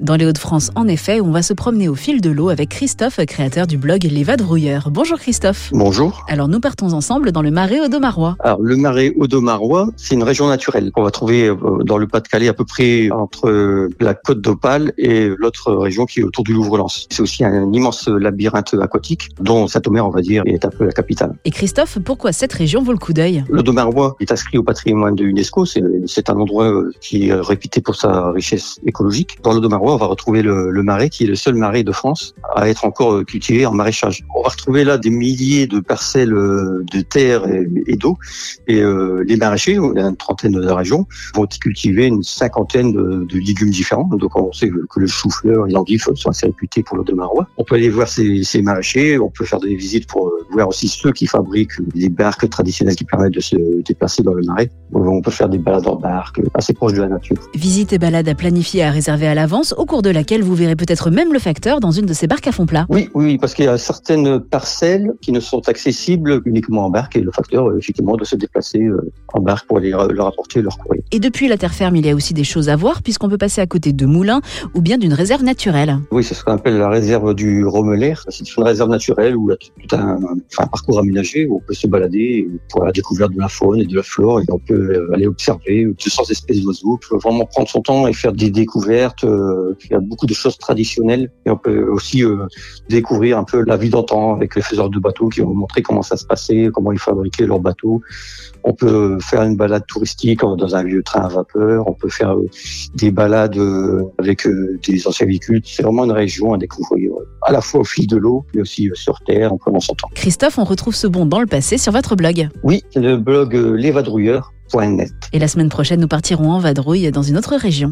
Dans les Hauts-de-France, en effet, on va se promener au fil de l'eau avec Christophe, créateur du blog Les Vadrouilleurs. Bonjour Christophe. Bonjour. Alors nous partons ensemble dans le marais audomarois. Alors le marais audomarois, c'est une région naturelle qu'on va trouver euh, dans le Pas-de-Calais à peu près entre la côte d'Opale et l'autre région qui est autour du Louvre-Lens. C'est aussi un immense labyrinthe aquatique dont Saint-Omer, on va dire, est un peu la capitale. Et Christophe, pourquoi cette région vaut le coup d'œil? L'Audomarois est inscrit au patrimoine de l'UNESCO. C'est un endroit qui est réputé pour sa richesse écologique. Dans l'Audomarois, on va retrouver le, le, marais qui est le seul marais de France à être encore cultivé en maraîchage. On va retrouver là des milliers de parcelles de terre et, d'eau. Et euh, les maraîchers, il y a une trentaine de régions, vont y cultiver une cinquantaine de, de, légumes différents. Donc on sait que le chou-fleur et l'endive sont assez réputés pour l'Audomarois. On peut aller voir ces, ces maraîchers, on peut faire des visites pour voir aussi ceux qui fabriquent les barques traditionnelles qui permettent de se déplacer dans le marais. On peut faire des balades en barque assez proches de la nature. Visite et balade à planifier à réserver à l'avance, au cours de laquelle vous verrez peut-être même le facteur dans une de ces barques à fond plat. Oui, oui, parce qu'il y a certaines parcelles qui ne sont accessibles uniquement en barque et le facteur, effectivement, doit se déplacer en barque pour aller leur apporter leur courrier. Et depuis la terre ferme, il y a aussi des choses à voir puisqu'on peut passer à côté de moulins ou bien d'une réserve naturelle. Oui, c'est ce qu'on appelle la réserve du Romeler. C'est une réserve naturelle où il y a tout un, enfin, un parcours aménagé où on peut se balader pour la découverte de la faune et de la flore et on peut aller observer 200 espèces d'oiseaux. On peut vraiment prendre son temps et faire des découvertes. Il y a beaucoup de choses traditionnelles et on peut aussi euh, découvrir un peu la vie d'antan avec les faiseurs de bateaux qui vont montrer comment ça se passait, comment ils fabriquaient leurs bateaux. On peut faire une balade touristique dans un vieux train à vapeur. On peut faire des balades avec des anciens véhicules. C'est vraiment une région à découvrir, à la fois au fil de l'eau, mais aussi sur terre, en prenant son temps. Christophe, on retrouve ce bon dans le passé sur votre blog. Oui, le blog lesvadrouilleurs.net. Et la semaine prochaine, nous partirons en vadrouille dans une autre région.